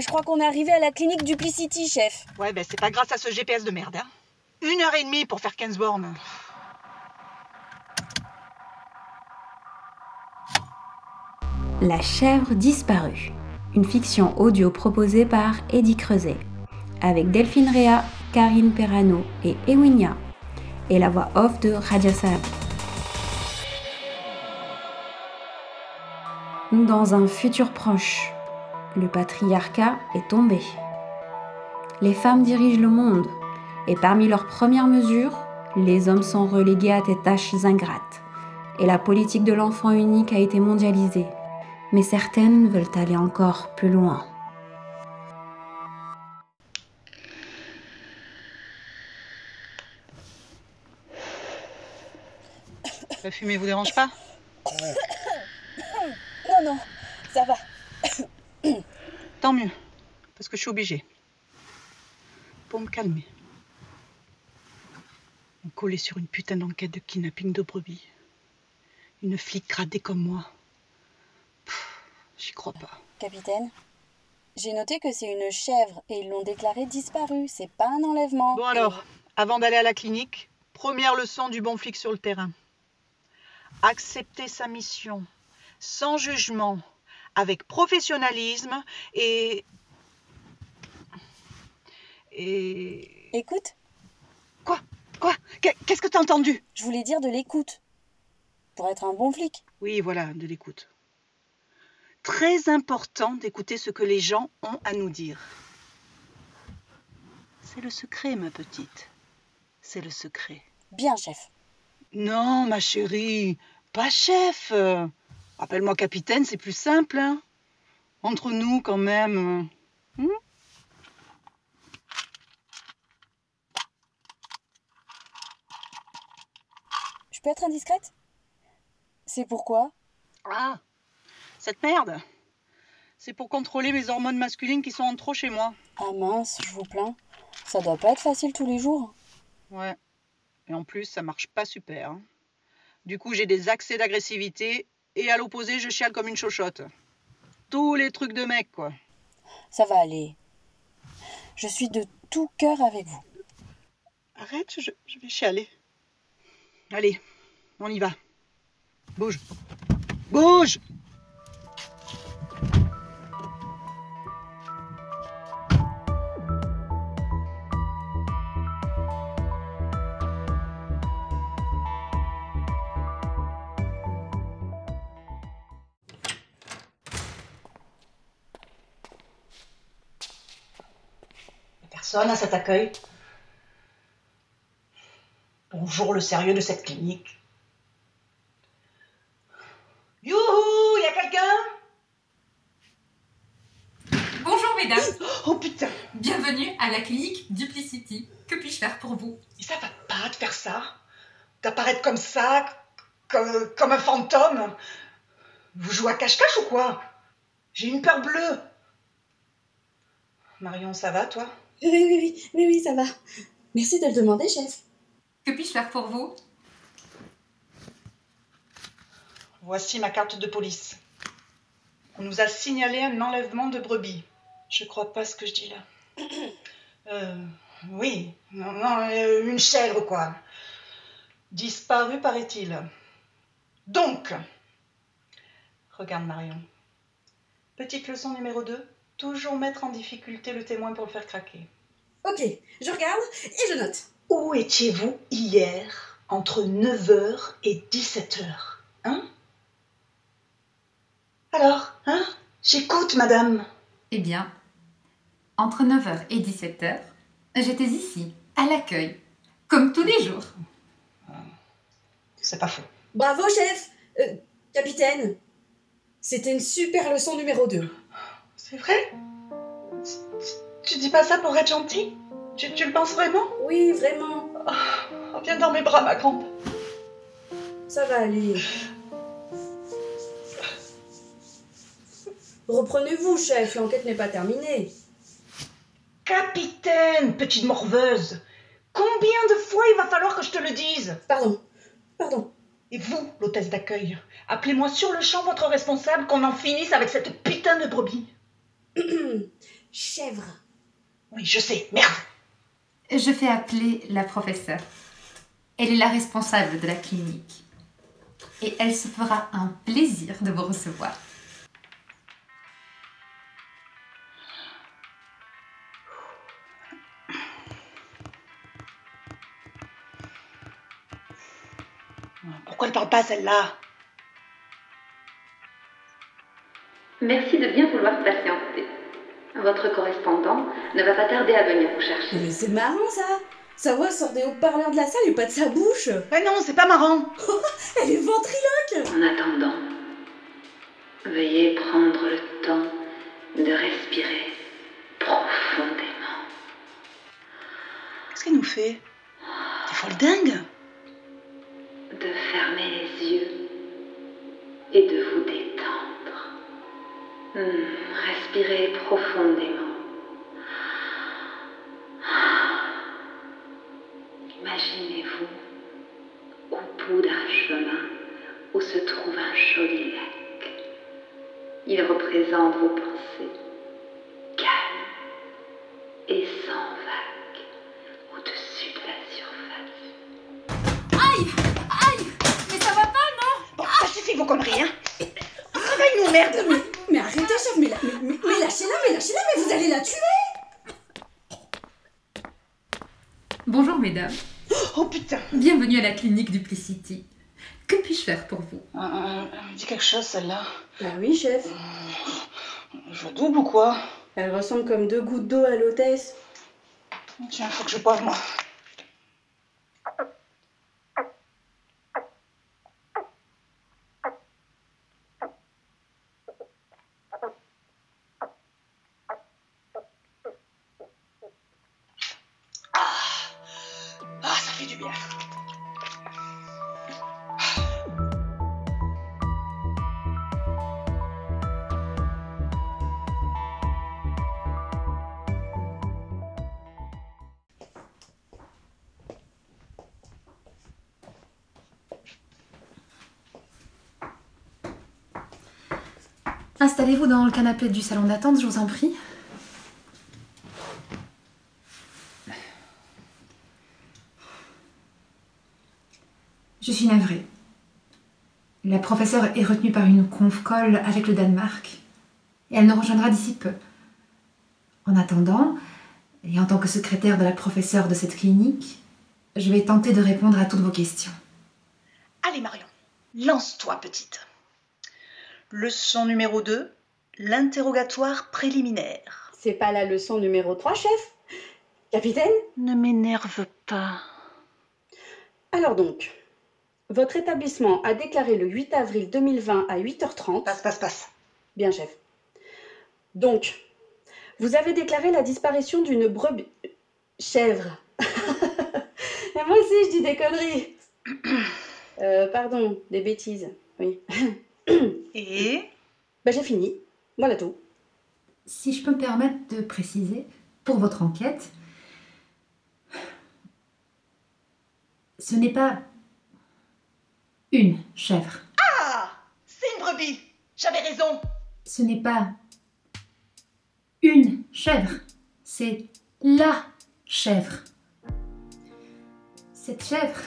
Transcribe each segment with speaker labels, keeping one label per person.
Speaker 1: je crois qu'on est arrivé à la clinique Duplicity, chef.
Speaker 2: Ouais, ben c'est pas grâce à ce GPS de merde. Hein. Une heure et demie pour faire 15 bornes.
Speaker 3: La chèvre disparue. Une fiction audio proposée par Eddie Creuset. Avec Delphine Réa, Karine Perrano et Ewinia. Et la voix off de Radia Saab. Dans un futur proche, le patriarcat est tombé. Les femmes dirigent le monde et parmi leurs premières mesures, les hommes sont relégués à des tâches ingrates et la politique de l'enfant unique a été mondialisée. Mais certaines veulent aller encore plus loin.
Speaker 2: La fumée vous dérange pas?
Speaker 1: Non, non, ça va.
Speaker 2: Tant mieux, parce que je suis obligée. Pour me calmer. On collait sur une putain d'enquête de kidnapping de brebis. Une flic gradée comme moi. J'y crois pas.
Speaker 1: Capitaine, j'ai noté que c'est une chèvre et ils l'ont déclarée disparue. C'est pas un enlèvement.
Speaker 2: Bon alors, avant d'aller à la clinique, première leçon du bon flic sur le terrain. Accepter sa mission, sans jugement, avec professionnalisme et... Et...
Speaker 1: Écoute,
Speaker 2: Quoi? Quoi? Qu'est- Qu'est-ce que t'as entendu?
Speaker 1: Je voulais dire de l'écoute. Pour être un bon flic.
Speaker 2: Oui, voilà, de l'écoute. Très important d'écouter ce que les gens ont à nous dire. C'est le secret, ma petite. C'est le secret.
Speaker 1: Bien, chef.
Speaker 2: Non, ma chérie, pas chef. Euh, Appelle-moi capitaine, c'est plus simple. hein. Entre nous, quand même. Hmm
Speaker 1: Je peux être indiscrète? C'est pourquoi?
Speaker 2: Ah, cette merde. C'est pour contrôler mes hormones masculines qui sont en trop chez moi.
Speaker 1: Ah mince, je vous plains. Ça doit pas être facile tous les jours.
Speaker 2: Ouais. Et en plus, ça marche pas super. hein. Du coup, j'ai des accès d'agressivité et à l'opposé, je chiale comme une chochotte. Tous les trucs de mec, quoi.
Speaker 1: Ça va aller. Je suis de tout cœur avec vous.
Speaker 2: Arrête, je, je vais chialer. Allez, on y va. Bouge. Bouge Personne à cet accueil. Bonjour le sérieux de cette clinique. Youhou, y a quelqu'un?
Speaker 4: Bonjour mesdames,
Speaker 2: Oh putain,
Speaker 4: bienvenue à la clinique Duplicity. Que puis-je faire pour vous?
Speaker 2: Et ça va pas de faire ça D'apparaître comme ça, comme, comme un fantôme Vous jouez à cache-cache ou quoi? J'ai une peur bleue. Marion, ça va toi?
Speaker 1: Oui, oui, oui, oui, oui, ça va. Merci de le demander, chef.
Speaker 4: Que puis-je faire pour vous?
Speaker 2: Voici ma carte de police. On nous a signalé un enlèvement de brebis. Je crois pas ce que je dis là. Euh, oui, non, non, euh, une chèvre quoi. Disparue paraît-il. Donc, regarde Marion. Petite leçon numéro 2. Toujours mettre en difficulté le témoin pour le faire craquer.
Speaker 5: Ok, je regarde et je note.
Speaker 2: Où étiez-vous hier entre 9h et 17h Hein? Alors, hein? J'écoute, madame.
Speaker 4: Eh bien, entre 9h et 17h, j'étais ici, à l'accueil, comme tous les jours.
Speaker 2: C'est pas faux.
Speaker 5: Bravo, chef Euh, Capitaine C'était une super leçon numéro 2.
Speaker 2: C'est vrai? Tu, dis pas ça pour être gentil? Tu, tu le penses vraiment?
Speaker 5: Oui, vraiment.
Speaker 2: Oh, Viens dans mes bras, ma grande.
Speaker 5: Ça va aller. Reprenez-vous, chef, l'enquête n'est pas terminée.
Speaker 2: Capitaine, petite morveuse, combien de fois il va falloir que je te le dise?
Speaker 5: Pardon, pardon.
Speaker 2: Et vous, l'hôtesse d'accueil, appelez-moi sur le champ votre responsable qu'on en finisse avec cette putain de brebis.
Speaker 5: chèvre.
Speaker 2: Oui, je sais, merde.
Speaker 4: Je fais appeler la professeure. Elle est la responsable de la clinique. Et elle se fera un plaisir de vous recevoir.
Speaker 2: Pourquoi elle parle pas celle-là?
Speaker 6: Merci de bien vouloir patienter. Votre correspondant ne va pas tarder à venir vous chercher.
Speaker 5: Mais c'est marrant ça Sa voix sort des haut-parleurs de la salle et pas de sa bouche
Speaker 2: Mais non, c'est pas marrant.
Speaker 5: Elle est ventriloque
Speaker 6: En attendant, veuillez prendre le temps de respirer profondément.
Speaker 2: Qu'est-ce qu'elle nous fait? T'es folle dingue
Speaker 6: De fermer les yeux et de vous détendre. Hmm, respirez profondément. Imaginez-vous au bout d'un chemin où se trouve un joli lac. Il représente vos pensées, calmes et sans vagues, au-dessus de la surface.
Speaker 4: Aïe Aïe Mais ça va pas, non?
Speaker 2: Bon, ça suffit vos conneries, hein? Réveille-nous, merde
Speaker 5: arrêtez, chef, mais, la- mais, mais- mais lâchez-la, mais lâchez-la, mais vous allez la tuer
Speaker 4: Bonjour mesdames.
Speaker 2: Oh putain
Speaker 4: Bienvenue à la clinique Duplicity. Que puis-je faire pour vous?
Speaker 2: Euh, euh, Elle me dit quelque chose, celle-là.
Speaker 5: Bah oui, chef.
Speaker 2: Je la double ou quoi?
Speaker 5: Elle ressemble comme deux gouttes d'eau à l'hôtesse.
Speaker 2: Tiens, faut que je boive, moi.
Speaker 4: Installez-vous dans le canapé du salon d'attente, je vous en prie. Je suis navrée. La professeure est retenue par une conf-call avec le Danemark. Et elle nous rejoindra d'ici peu. En attendant, et en tant que secrétaire de la professeure de cette clinique, je vais tenter de répondre à toutes vos questions.
Speaker 2: Allez, Marion, lance-toi, petite. Leçon numéro 2, l'interrogatoire préliminaire.
Speaker 5: C'est pas la leçon numéro 3, chef? Capitaine?
Speaker 2: Ne m'énerve pas.
Speaker 5: Alors donc, votre établissement a déclaré le 8 avril 2020 à 8h30.
Speaker 2: Passe, passe, passe.
Speaker 5: Bien, chef. Donc, vous avez déclaré la disparition d'une brebis. chèvre. Et moi aussi, je dis des conneries. Euh, pardon, des bêtises. Oui.
Speaker 2: Et
Speaker 5: Bah, j'ai fini. Voilà tout.
Speaker 4: Si je peux me permettre de préciser, pour votre enquête, ce n'est pas une chèvre.
Speaker 2: Ah C'est une brebis J'avais raison
Speaker 4: Ce n'est pas une chèvre, c'est la chèvre. Cette chèvre,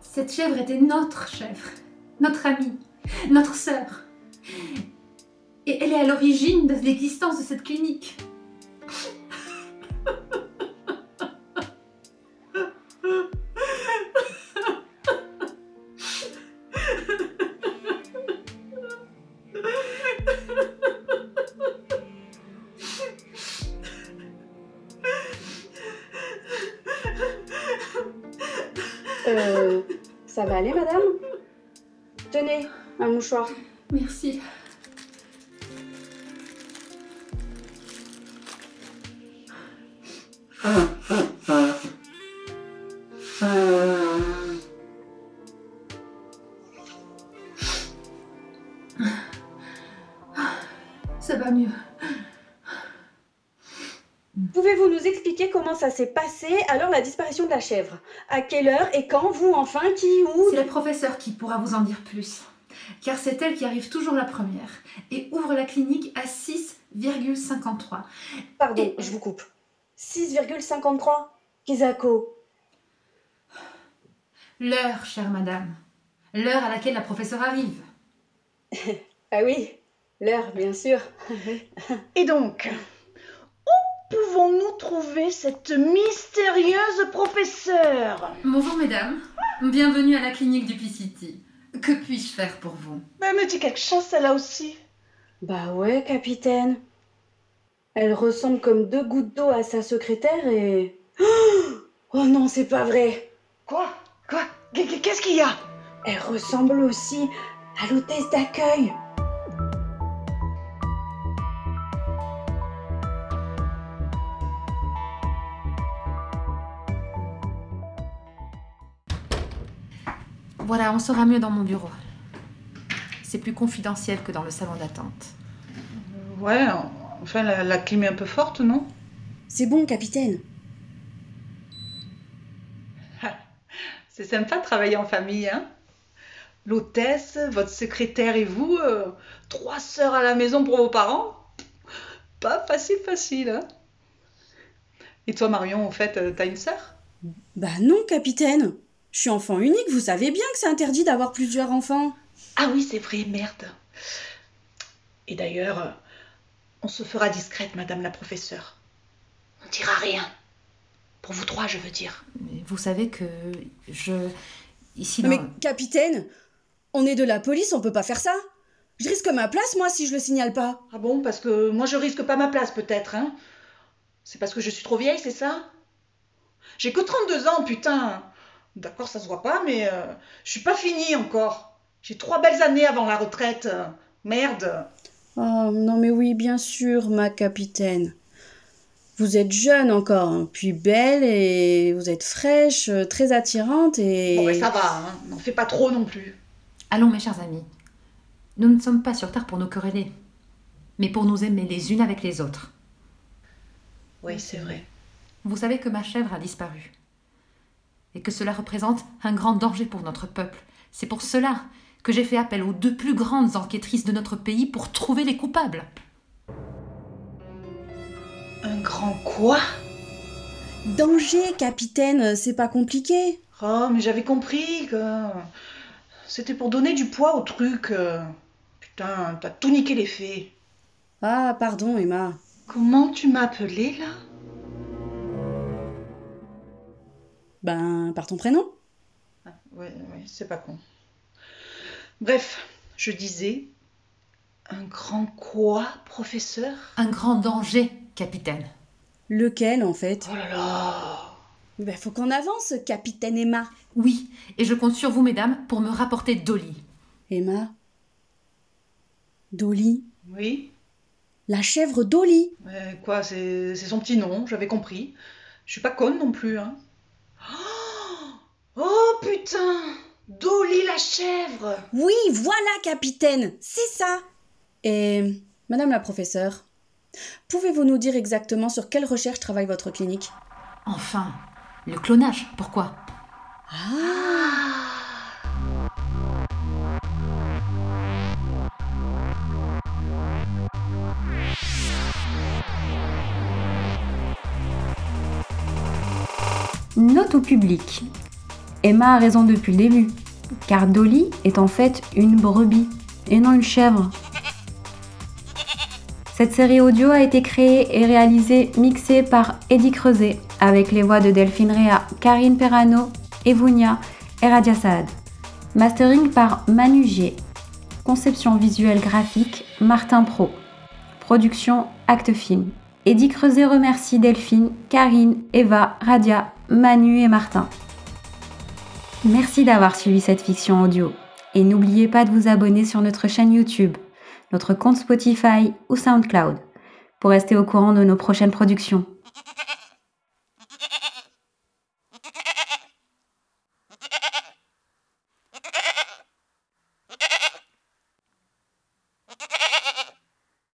Speaker 4: cette chèvre était notre chèvre, notre amie, notre sœur. Et elle est à l'origine de l'existence de cette clinique.
Speaker 5: Euh, ça va aller, madame? Tenez, un mouchoir.
Speaker 4: Merci. Ça va mieux.
Speaker 5: Pouvez-vous nous expliquer comment ça s'est passé alors la disparition de la chèvre? À quelle heure et quand Vous, enfin Qui Où?
Speaker 4: C'est la professeure qui pourra vous en dire plus. Car c'est elle qui arrive toujours la première et ouvre la clinique à 6,53.
Speaker 5: Pardon,
Speaker 4: Et-
Speaker 5: je vous coupe. 6,53 Kizako.
Speaker 4: L'heure, chère madame. L'heure à laquelle la professeure arrive.
Speaker 5: Ah oui, l'heure, bien sûr.
Speaker 2: Et donc, où pouvons-nous trouver cette mystérieuse professeure?
Speaker 4: Bonjour mesdames, bienvenue à la clinique du P-City. Que puis-je faire pour vous?
Speaker 2: Bah, Elle me dit quelque chose, celle-là aussi.
Speaker 5: Bah ouais, capitaine. Elle ressemble comme deux gouttes d'eau à sa secrétaire et... Oh non, c'est pas vrai.
Speaker 2: Quoi? Quoi? Qu'est- Qu'est-ce qu'il y a?
Speaker 5: Elle ressemble aussi à l'hôtesse d'accueil.
Speaker 4: Voilà, on sera mieux dans mon bureau. C'est plus confidentiel que dans le salon d'attente.
Speaker 2: Ouais, enfin, la, la clim est un peu forte, non?
Speaker 1: C'est bon, capitaine.
Speaker 2: C'est sympa de travailler en famille, hein? L'hôtesse, votre secrétaire et vous, euh, trois sœurs à la maison pour vos parents? Pas facile, facile, hein? Et toi, Marion, en fait, euh, t'as une sœur?
Speaker 1: Bah non, capitaine. Je suis enfant unique, vous savez bien que c'est interdit d'avoir plusieurs enfants.
Speaker 2: Ah oui, c'est vrai, merde. Et d'ailleurs, on se fera discrète, madame la professeure. On dira rien. Pour vous trois, je veux dire.
Speaker 4: Mais vous savez que je... Ici,
Speaker 1: Mais capitaine, on est de la police, on peut pas faire ça. Je risque ma place, moi, si je le signale pas.
Speaker 2: Ah bon Parce que moi, je risque pas ma place, peut-être, hein C'est parce que je suis trop vieille, c'est ça? J'ai que 32 ans, putain D'accord, ça se voit pas, mais euh, je suis pas finie encore. J'ai trois belles années avant la retraite. euh, Merde
Speaker 1: Oh, non mais oui, bien sûr, ma capitaine. Vous êtes jeune encore, hein, puis belle, et vous êtes fraîche, euh, très attirante, et...
Speaker 2: Bon, ben, ça va, hein N'en fais pas trop non plus.
Speaker 4: Allons, mes chers amis. Nous ne sommes pas sur Terre pour nous quereller, mais pour nous aimer les unes avec les autres.
Speaker 2: Oui, c'est vrai.
Speaker 4: Vous savez que ma chèvre a disparu. Et que cela représente un grand danger pour notre peuple. C'est pour cela que j'ai fait appel aux deux plus grandes enquêtrices de notre pays pour trouver les coupables.
Speaker 2: Un grand quoi?
Speaker 1: Danger, capitaine, c'est pas compliqué.
Speaker 2: Oh, mais j'avais compris que c'était pour donner du poids au truc. Putain, t'as tout niqué les faits.
Speaker 1: Ah, pardon, Emma.
Speaker 2: Comment tu m'as appelé là?
Speaker 1: Ben, par ton prénom
Speaker 2: Oui, oui, c'est pas con. Bref, je disais. Un grand quoi, professeur?
Speaker 4: Un grand danger, capitaine.
Speaker 1: Lequel, en fait?
Speaker 2: Oh là là
Speaker 1: Ben, faut qu'on avance, capitaine Emma.
Speaker 4: Oui, et je compte sur vous, mesdames, pour me rapporter Dolly.
Speaker 1: Emma? Dolly?
Speaker 2: Oui
Speaker 1: La chèvre Dolly?
Speaker 2: Mais Quoi, c'est c'est son petit nom, j'avais compris. Je suis pas conne non plus, hein. Oh, putain. Dolly la chèvre.
Speaker 1: Oui, voilà, capitaine, c'est ça. Et, madame la professeure, pouvez-vous nous dire exactement sur quelle recherche travaille votre clinique?
Speaker 4: Enfin, le clonage, pourquoi?
Speaker 1: Ah.
Speaker 3: Note au public. Emma a raison depuis le début, car Dolly est en fait une brebis et non une chèvre. Cette série audio a été créée et réalisée, mixée par Eddie Creuset, avec les voix de Delphine Réa, Karine Perrano, Evounia et Radia Saad. Mastering par Manu Gier. Conception visuelle graphique, Martin Pro. Production Acte Film. Eddie Creuset remercie Delphine, Karine, Eva, Radia, Manu et Martin. Merci d'avoir suivi cette fiction audio. Et n'oubliez pas de vous abonner sur notre chaîne YouTube, notre compte Spotify ou SoundCloud pour rester au courant de nos prochaines productions.